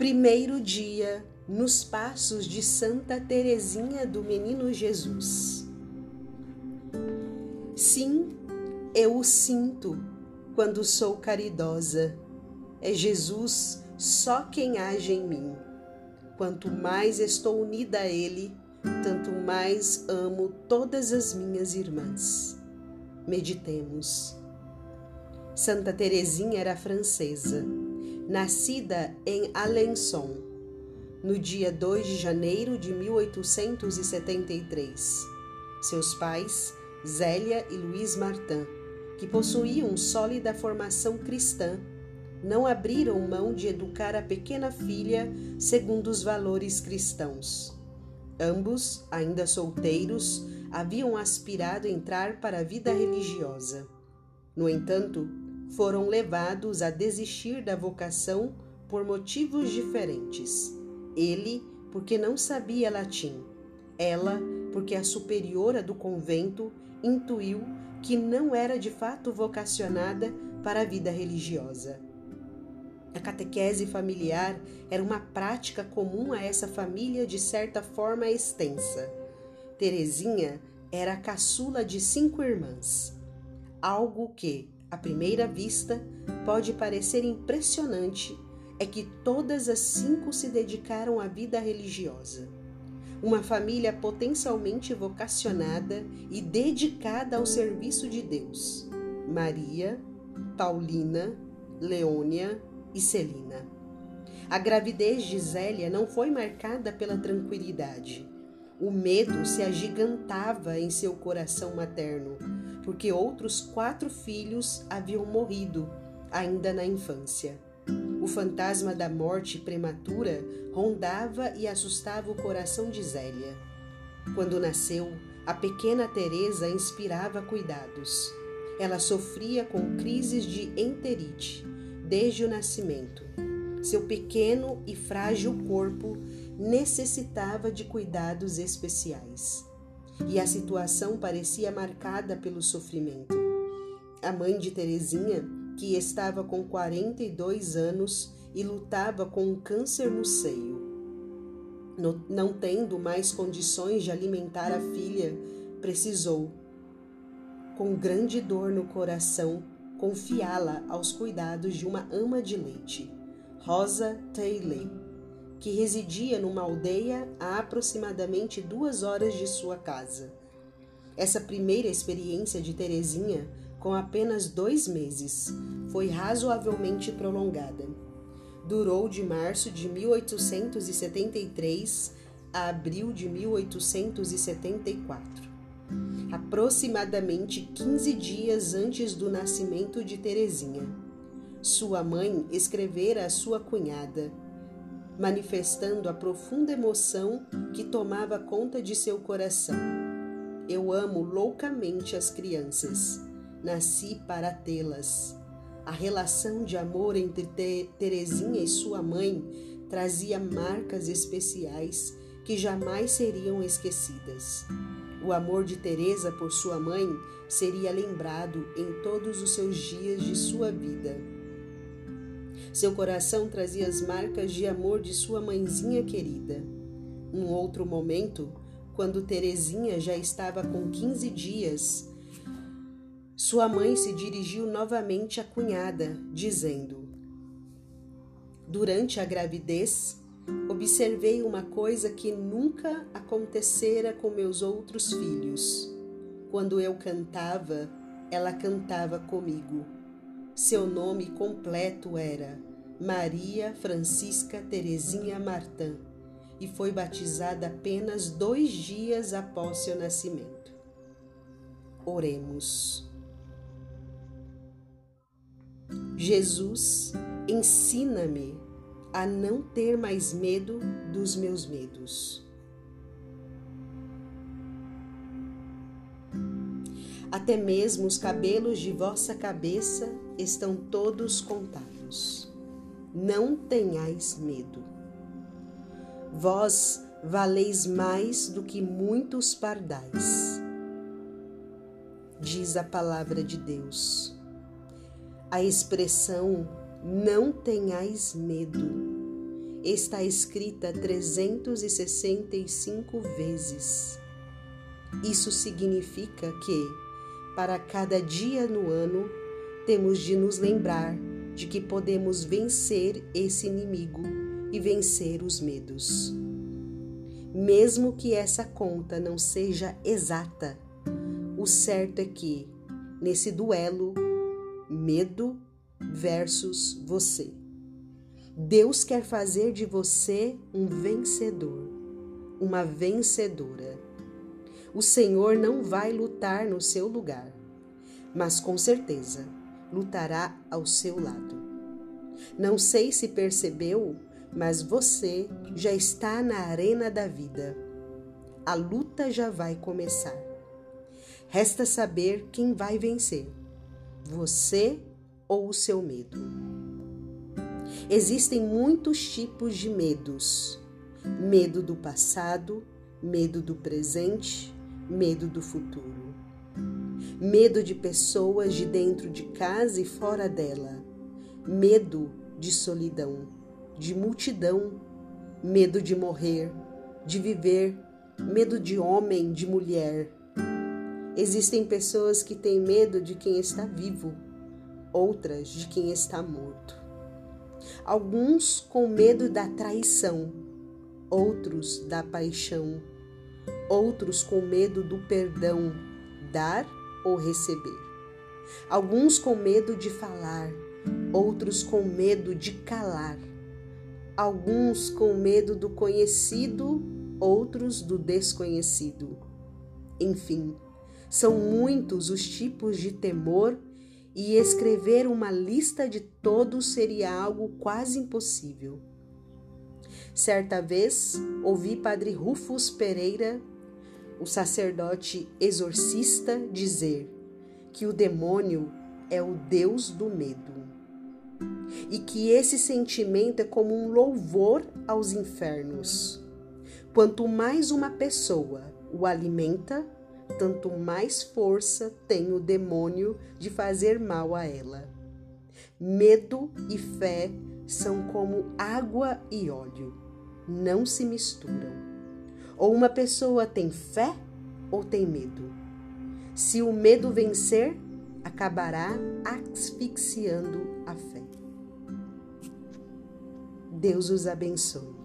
Primeiro dia nos passos de Santa Teresinha do Menino Jesus. Sim, eu o sinto quando sou caridosa. É Jesus só quem age em mim. Quanto mais estou unida a Ele, tanto mais amo todas as minhas irmãs. Meditemos. Santa Teresinha era francesa, nascida em Alençon, no dia 2 de janeiro de 1873. Seus pais, Zélia e Luiz Martin, que possuíam sólida formação cristã, não abriram mão de educar a pequena filha segundo os valores cristãos. Ambos, ainda solteiros, haviam aspirado a entrar para a vida religiosa. No entanto, foram levados a desistir da vocação por motivos diferentes. Ele, porque não sabia latim, ela, porque a superiora do convento intuiu que não era de fato vocacionada para a vida religiosa. A catequese familiar era uma prática comum a essa família de certa forma extensa. Terezinha era a caçula de cinco irmãs, algo que, à primeira vista, pode parecer impressionante é que todas as cinco se dedicaram à vida religiosa. Uma família potencialmente vocacionada e dedicada ao serviço de Deus. Maria, Paulina, Leônia, e Celina. A gravidez de Zélia não foi marcada pela tranquilidade. O medo se agigantava em seu coração materno, porque outros quatro filhos haviam morrido ainda na infância. O fantasma da morte prematura rondava e assustava o coração de Zélia. Quando nasceu, a pequena Teresa inspirava cuidados. Ela sofria com crises de enterite desde o nascimento. Seu pequeno e frágil corpo necessitava de cuidados especiais. E a situação parecia marcada pelo sofrimento. A mãe de Terezinha, que estava com 42 anos e lutava com um câncer no seio, não tendo mais condições de alimentar a filha, precisou, com grande dor no coração, confiá-la aos cuidados de uma ama de leite, Rosa Taylor, que residia numa aldeia a aproximadamente duas horas de sua casa. Essa primeira experiência de Terezinha, com apenas dois meses, foi razoavelmente prolongada. Durou de março de 1873 a abril de 1874 aproximadamente 15 dias antes do nascimento de Terezinha. Sua mãe escrevera à sua cunhada, manifestando a profunda emoção que tomava conta de seu coração. Eu amo loucamente as crianças. Nasci para tê-las. A relação de amor entre Terezinha e sua mãe trazia marcas especiais que jamais seriam esquecidas. O amor de Teresa por sua mãe seria lembrado em todos os seus dias de sua vida. Seu coração trazia as marcas de amor de sua mãezinha querida. Num outro momento, quando Terezinha já estava com 15 dias, sua mãe se dirigiu novamente à cunhada, dizendo: Durante a gravidez, observei uma coisa que nunca acontecera com meus outros filhos. Quando eu cantava, ela cantava comigo. Seu nome completo era Maria Francisca Terezinha Martin e foi batizada apenas dois dias após seu nascimento. Oremos. Jesus, ensina-me a não ter mais medo dos meus medos. Até mesmo os cabelos de vossa cabeça estão todos contados. Não tenhais medo. Vós valeis mais do que muitos pardais. Diz a palavra de Deus. A expressão não tenhais medo está escrita 365 vezes. Isso significa que, para cada dia no ano, temos de nos lembrar de que podemos vencer esse inimigo e vencer os medos. Mesmo que essa conta não seja exata, o certo é que, nesse duelo, medo versus você, Deus quer fazer de você um vencedor, uma vencedora. O Senhor não vai lutar no seu lugar, mas com certeza lutará ao seu lado. Não sei se percebeu, mas você já está na arena da vida. A luta já vai começar. Resta saber quem vai vencer: você ou o seu medo. Existem muitos tipos de medos: medo do passado, medo do presente, medo do futuro. Medo de pessoas de dentro de casa e fora dela. Medo de solidão, de multidão. Medo de morrer, de viver. Medo de homem, de mulher. Existem pessoas que têm medo de quem está vivo, outras de quem está morto. Alguns com medo da traição, outros da paixão, outros com medo do perdão, dar ou receber. Alguns com medo de falar, outros com medo de calar. Alguns com medo do conhecido, outros do desconhecido. Enfim, são muitos os tipos de temor e escrever uma lista de todos seria algo quase impossível. Certa vez, ouvi Padre Rufus Pereira o sacerdote exorcista dizer que o demônio é o Deus do medo e que esse sentimento é como um louvor aos infernos. Quanto mais uma pessoa o alimenta, tanto mais força tem o demônio de fazer mal a ela. Medo e fé são como água e óleo, não se misturam. Ou uma pessoa tem fé ou tem medo. Se o medo vencer, acabará asfixiando a fé. Deus os abençoe.